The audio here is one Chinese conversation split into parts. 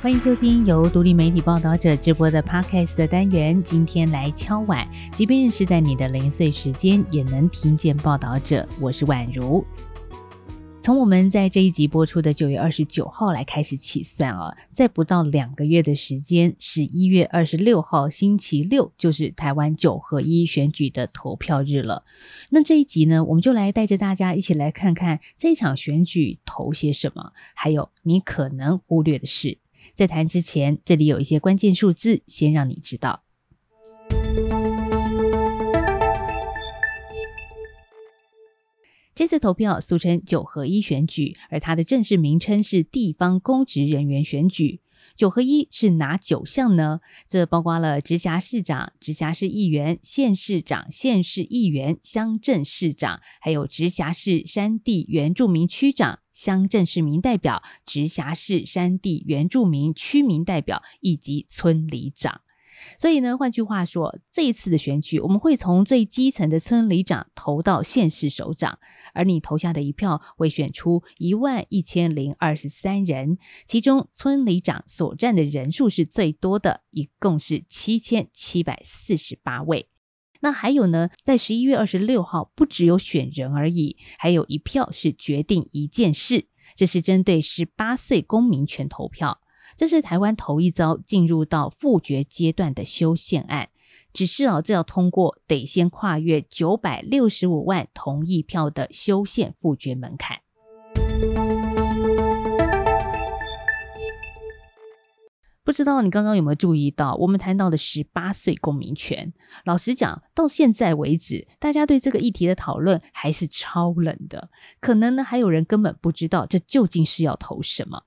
欢迎收听由独立媒体报道者直播的 Podcast 的单元。今天来敲碗，即便是在你的零碎时间，也能听见报道者。我是宛如。从我们在这一集播出的九月二十九号来开始起算啊，在不到两个月的时间，十一月二十六号星期六就是台湾九合一选举的投票日了。那这一集呢，我们就来带着大家一起来看看这场选举投些什么，还有你可能忽略的事。在谈之前，这里有一些关键数字，先让你知道。这次投票俗称九合一选举，而它的正式名称是地方公职人员选举。九合一是哪九项呢？这包括了直辖市长、直辖市议员、县市长、县市议员、乡镇市长，还有直辖市山地原住民区长、乡镇市民代表、直辖市山地原住民区民代表以及村里长。所以呢，换句话说，这一次的选举，我们会从最基层的村里长投到县市首长，而你投下的一票会选出一万一千零二十三人，其中村里长所占的人数是最多的，一共是七千七百四十八位。那还有呢，在十一月二十六号，不只有选人而已，还有一票是决定一件事，这是针对十八岁公民权投票。这是台湾头一遭进入到复决阶段的修宪案，只是哦，这要通过得先跨越九百六十五万同意票的修宪复决门槛。不知道你刚刚有没有注意到，我们谈到的十八岁公民权，老实讲，到现在为止，大家对这个议题的讨论还是超冷的，可能呢，还有人根本不知道这究竟是要投什么。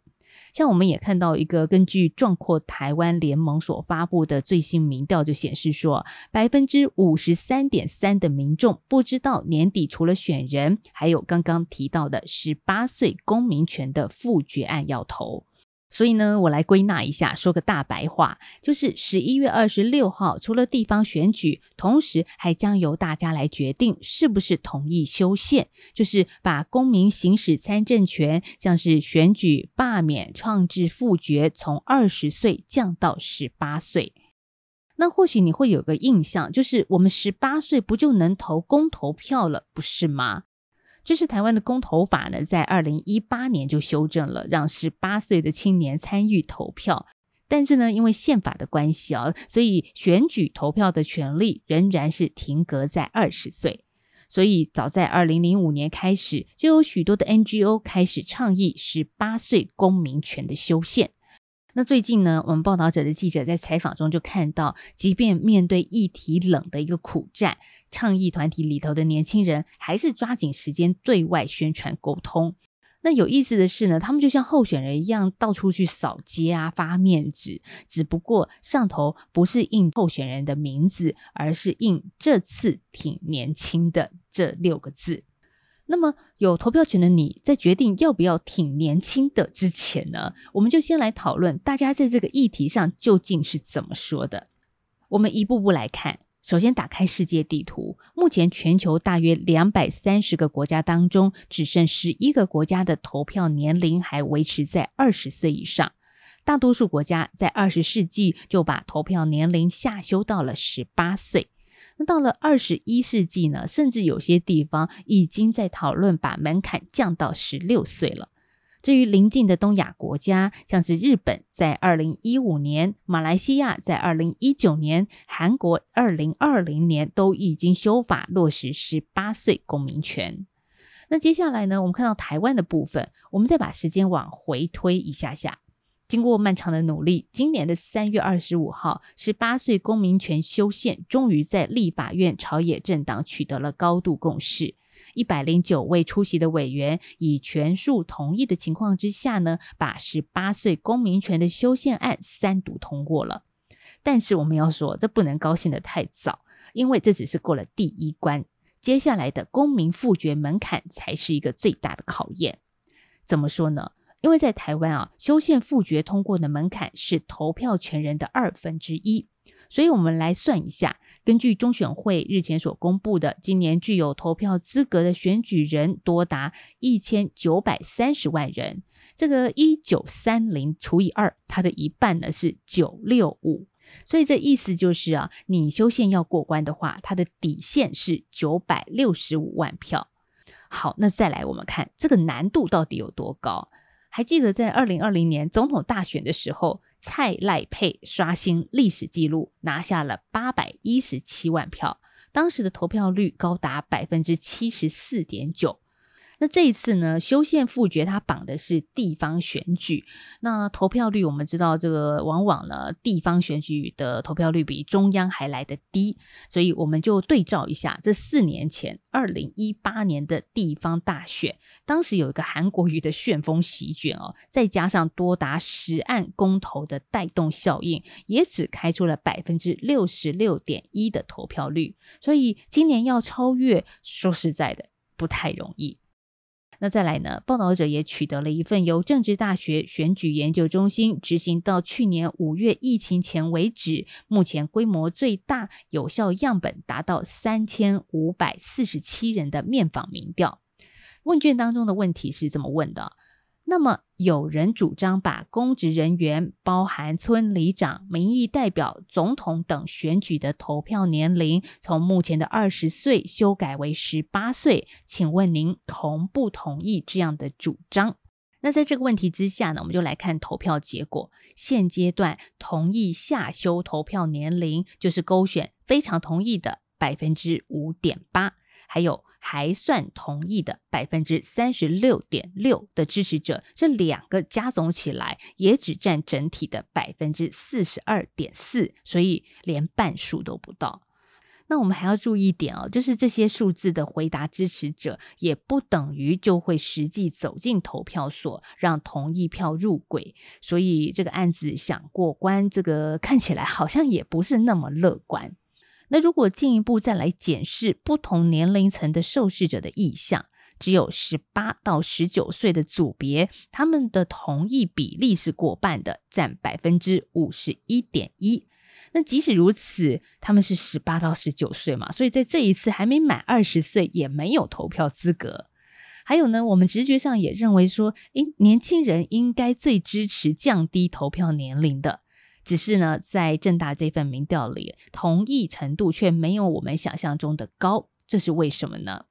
像我们也看到一个根据壮阔台湾联盟所发布的最新民调，就显示说，百分之五十三点三的民众不知道年底除了选人，还有刚刚提到的十八岁公民权的复决案要投。所以呢，我来归纳一下，说个大白话，就是十一月二十六号，除了地方选举，同时还将由大家来决定是不是同意修宪，就是把公民行使参政权，像是选举、罢免、创制、复决，从二十岁降到十八岁。那或许你会有个印象，就是我们十八岁不就能投公投票了，不是吗？这是台湾的公投法呢，在二零一八年就修正了，让十八岁的青年参与投票。但是呢，因为宪法的关系啊，所以选举投票的权利仍然是停格在二十岁。所以早在二零零五年开始，就有许多的 NGO 开始倡议十八岁公民权的修宪。那最近呢，我们报道者的记者在采访中就看到，即便面对议题冷的一个苦战，倡议团体里头的年轻人还是抓紧时间对外宣传沟通。那有意思的是呢，他们就像候选人一样，到处去扫街啊，发面纸，只不过上头不是印候选人的名字，而是印“这次挺年轻的”这六个字。那么有投票权的你在决定要不要挺年轻的之前呢，我们就先来讨论大家在这个议题上究竟是怎么说的。我们一步步来看，首先打开世界地图，目前全球大约两百三十个国家当中，只剩十一个国家的投票年龄还维持在二十岁以上，大多数国家在二十世纪就把投票年龄下修到了十八岁。到了二十一世纪呢，甚至有些地方已经在讨论把门槛降到十六岁了。至于邻近的东亚国家，像是日本在二零一五年，马来西亚在二零一九年，韩国二零二零年都已经修法落实十八岁公民权。那接下来呢，我们看到台湾的部分，我们再把时间往回推一下下。经过漫长的努力，今年的三月二十五号，十八岁公民权修宪终于在立法院朝野政党取得了高度共识。一百零九位出席的委员以全数同意的情况之下呢，把十八岁公民权的修宪案三读通过了。但是我们要说，这不能高兴的太早，因为这只是过了第一关，接下来的公民复决门槛才是一个最大的考验。怎么说呢？因为在台湾啊，修宪复决通过的门槛是投票权人的二分之一，所以我们来算一下，根据中选会日前所公布的，今年具有投票资格的选举人多达一千九百三十万人，这个一九三零除以二，它的一半呢是九六五。所以这意思就是啊，你修宪要过关的话，它的底线是九百六十五万票。好，那再来我们看这个难度到底有多高？还记得在二零二零年总统大选的时候，蔡赖佩刷新历史记录，拿下了八百一十七万票，当时的投票率高达百分之七十四点九。那这一次呢，修宪复决它绑的是地方选举，那投票率我们知道，这个往往呢，地方选举的投票率比中央还来得低，所以我们就对照一下，这四年前，二零一八年的地方大选，当时有一个韩国瑜的旋风席卷哦，再加上多达十案公投的带动效应，也只开出了百分之六十六点一的投票率，所以今年要超越，说实在的，不太容易。那再来呢？报道者也取得了一份由政治大学选举研究中心执行到去年五月疫情前为止，目前规模最大、有效样本达到三千五百四十七人的面访民调。问卷当中的问题是这么问的。那么，有人主张把公职人员，包含村里长、民意代表、总统等选举的投票年龄，从目前的二十岁修改为十八岁。请问您同不同意这样的主张？那在这个问题之下呢，我们就来看投票结果。现阶段同意下修投票年龄，就是勾选非常同意的百分之五点八，还有。还算同意的百分之三十六点六的支持者，这两个加总起来也只占整体的百分之四十二点四，所以连半数都不到。那我们还要注意一点哦，就是这些数字的回答支持者，也不等于就会实际走进投票所让同意票入轨，所以这个案子想过关，这个看起来好像也不是那么乐观。那如果进一步再来检视不同年龄层的受试者的意向，只有十八到十九岁的组别，他们的同意比例是过半的，占百分之五十一点一。那即使如此，他们是十八到十九岁嘛，所以在这一次还没满二十岁，也没有投票资格。还有呢，我们直觉上也认为说，诶，年轻人应该最支持降低投票年龄的。只是呢，在正大这份民调里，同意程度却没有我们想象中的高，这是为什么呢？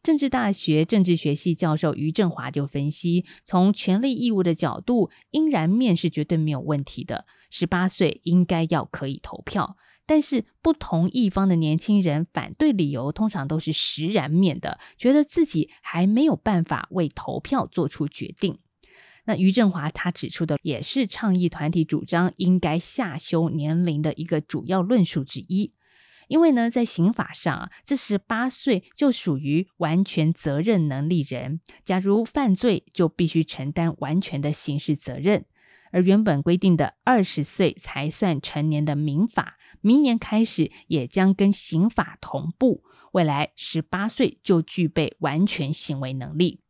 政治大学政治学系教授于振华就分析，从权利义务的角度，应然面是绝对没有问题的，十八岁应该要可以投票。但是不同一方的年轻人反对理由，通常都是实然面的，觉得自己还没有办法为投票做出决定。那于振华他指出的也是倡议团体主张应该下修年龄的一个主要论述之一，因为呢，在刑法上啊，这十八岁就属于完全责任能力人，假如犯罪就必须承担完全的刑事责任，而原本规定的二十岁才算成年的民法，明年开始也将跟刑法同步，未来十八岁就具备完全行为能力。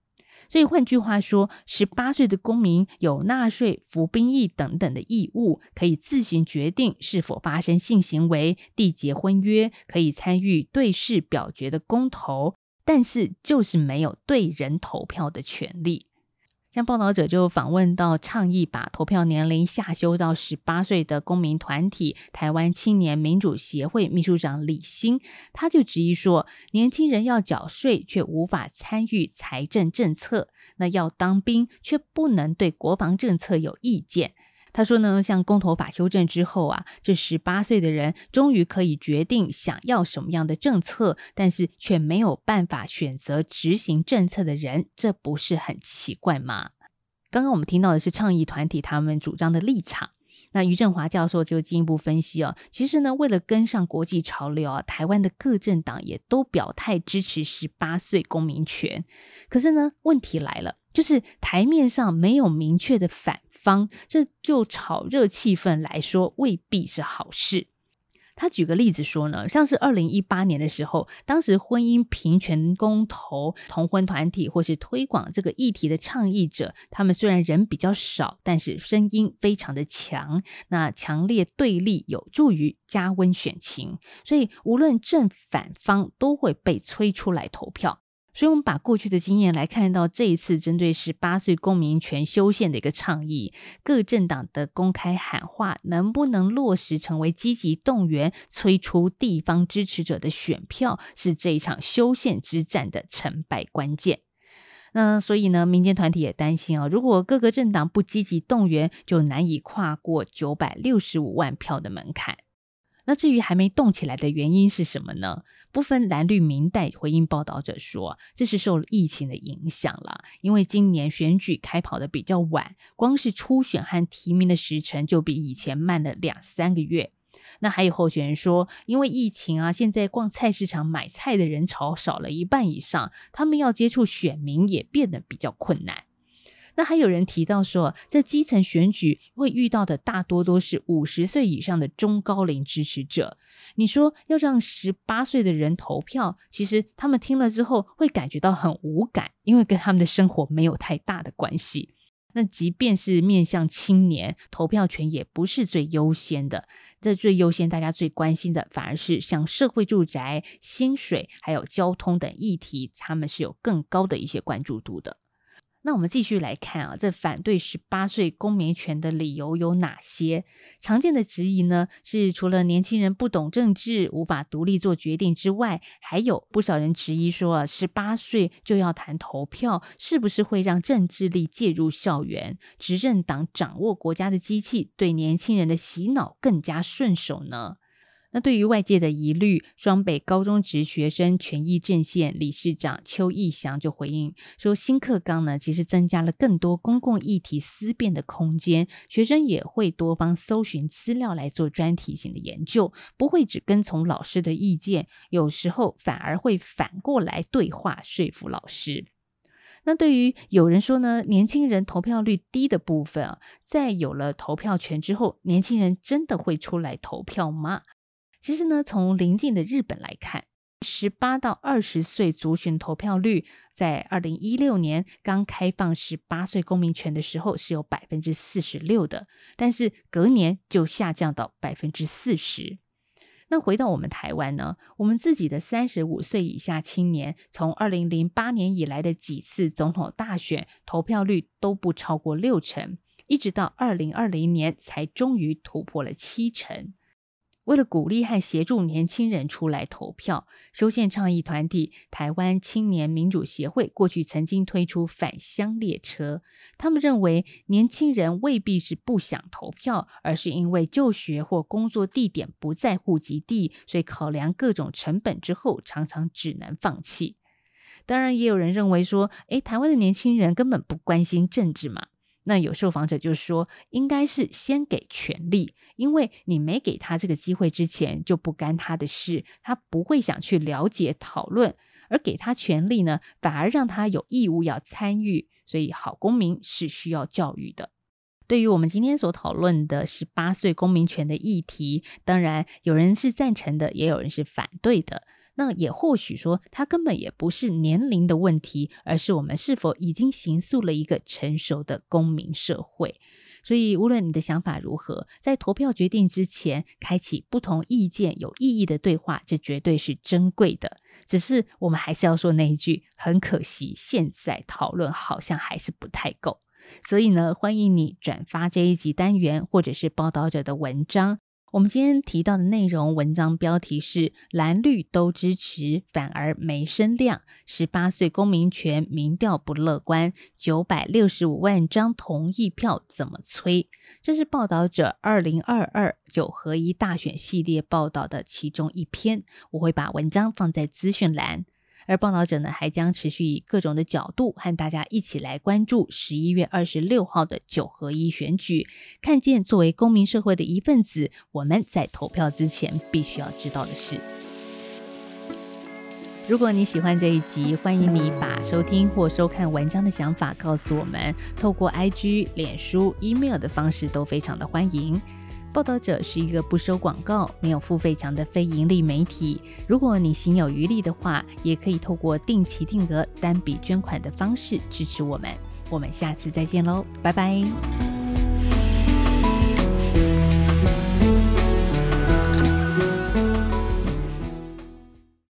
所以换句话说，十八岁的公民有纳税、服兵役等等的义务，可以自行决定是否发生性行为、缔结婚约，可以参与对事表决的公投，但是就是没有对人投票的权利。像报道者就访问到倡议把投票年龄下修到十八岁的公民团体台湾青年民主协会秘书长李欣，他就质疑说，年轻人要缴税却无法参与财政政策，那要当兵却不能对国防政策有意见。他说呢，像公投法修正之后啊，这十八岁的人终于可以决定想要什么样的政策，但是却没有办法选择执行政策的人，这不是很奇怪吗？刚刚我们听到的是倡议团体他们主张的立场，那于振华教授就进一步分析哦，其实呢，为了跟上国际潮流啊，台湾的各政党也都表态支持十八岁公民权，可是呢，问题来了，就是台面上没有明确的反。方这就炒热气氛来说，未必是好事。他举个例子说呢，像是二零一八年的时候，当时婚姻平权公投、同婚团体或是推广这个议题的倡议者，他们虽然人比较少，但是声音非常的强。那强烈对立有助于加温选情，所以无论正反方都会被催出来投票。所以，我们把过去的经验来看到这一次针对十八岁公民权修宪的一个倡议，各政党的公开喊话能不能落实成为积极动员、催出地方支持者的选票，是这一场修宪之战的成败关键。那所以呢，民间团体也担心啊，如果各个政党不积极动员，就难以跨过九百六十五万票的门槛。那至于还没动起来的原因是什么呢？部分蓝绿民代回应报道者说，这是受疫情的影响了，因为今年选举开跑的比较晚，光是初选和提名的时程就比以前慢了两三个月。那还有候选人说，因为疫情啊，现在逛菜市场买菜的人潮少了一半以上，他们要接触选民也变得比较困难。那还有人提到说，在基层选举会遇到的大多都是五十岁以上的中高龄支持者。你说要让十八岁的人投票，其实他们听了之后会感觉到很无感，因为跟他们的生活没有太大的关系。那即便是面向青年，投票权也不是最优先的。这最优先，大家最关心的反而是像社会住宅、薪水还有交通等议题，他们是有更高的一些关注度的。那我们继续来看啊，这反对十八岁公民权的理由有哪些？常见的质疑呢，是除了年轻人不懂政治、无法独立做决定之外，还有不少人质疑说啊，十八岁就要谈投票，是不是会让政治力介入校园，执政党掌握国家的机器，对年轻人的洗脑更加顺手呢？那对于外界的疑虑，双北高中职学生权益阵线理事长邱义祥就回应说：“新课纲呢，其实增加了更多公共议题思辨的空间，学生也会多方搜寻资料来做专题性的研究，不会只跟从老师的意见，有时候反而会反过来对话说服老师。”那对于有人说呢，年轻人投票率低的部分啊，在有了投票权之后，年轻人真的会出来投票吗？其实呢，从邻近的日本来看，十八到二十岁族群投票率，在二零一六年刚开放十八岁公民权的时候是有百分之四十六的，但是隔年就下降到百分之四十。那回到我们台湾呢，我们自己的三十五岁以下青年，从二零零八年以来的几次总统大选投票率都不超过六成，一直到二零二零年才终于突破了七成。为了鼓励和协助年轻人出来投票，修宪倡议团体台湾青年民主协会过去曾经推出返乡列车。他们认为，年轻人未必是不想投票，而是因为就学或工作地点不在户籍地，所以考量各种成本之后，常常只能放弃。当然，也有人认为说，诶，台湾的年轻人根本不关心政治嘛。那有受访者就说，应该是先给权利，因为你没给他这个机会之前，就不干他的事，他不会想去了解讨论；而给他权利呢，反而让他有义务要参与。所以，好公民是需要教育的。对于我们今天所讨论的十八岁公民权的议题，当然有人是赞成的，也有人是反对的。那也或许说，它根本也不是年龄的问题，而是我们是否已经形塑了一个成熟的公民社会。所以，无论你的想法如何，在投票决定之前，开启不同意见有意义的对话，这绝对是珍贵的。只是我们还是要说那一句，很可惜，现在讨论好像还是不太够。所以呢，欢迎你转发这一集单元，或者是报道者的文章。我们今天提到的内容，文章标题是“蓝绿都支持，反而没声量”。十八岁公民权民调不乐观，九百六十五万张同意票怎么催？这是报道者二零二二九合一大选系列报道的其中一篇。我会把文章放在资讯栏。而报道者呢，还将持续以各种的角度和大家一起来关注十一月二十六号的九合一选举。看见作为公民社会的一份子，我们在投票之前必须要知道的事。如果你喜欢这一集，欢迎你把收听或收看文章的想法告诉我们，透过 IG、脸书、email 的方式都非常的欢迎。报道者是一个不收广告、没有付费墙的非盈利媒体。如果你心有余力的话，也可以透过定期定额单笔捐款的方式支持我们。我们下次再见喽，拜拜。